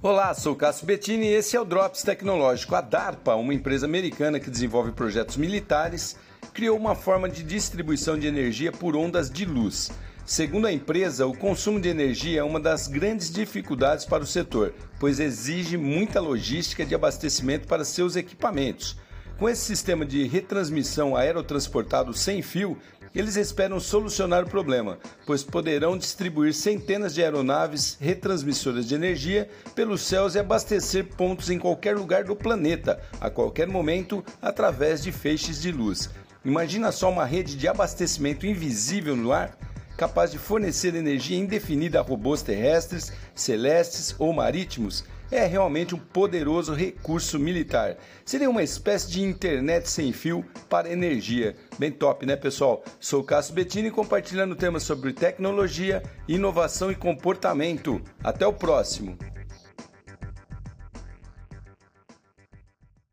Olá, sou Cássio Bettini e esse é o Drops Tecnológico. A DARPA, uma empresa americana que desenvolve projetos militares, criou uma forma de distribuição de energia por ondas de luz. Segundo a empresa, o consumo de energia é uma das grandes dificuldades para o setor, pois exige muita logística de abastecimento para seus equipamentos. Com esse sistema de retransmissão aerotransportado sem fio, eles esperam solucionar o problema, pois poderão distribuir centenas de aeronaves retransmissoras de energia pelos céus e abastecer pontos em qualquer lugar do planeta, a qualquer momento, através de feixes de luz. Imagina só uma rede de abastecimento invisível no ar? Capaz de fornecer energia indefinida a robôs terrestres, celestes ou marítimos, é realmente um poderoso recurso militar. Seria uma espécie de internet sem fio para energia. Bem top, né, pessoal? Sou Cássio Bettini compartilhando temas sobre tecnologia, inovação e comportamento. Até o próximo!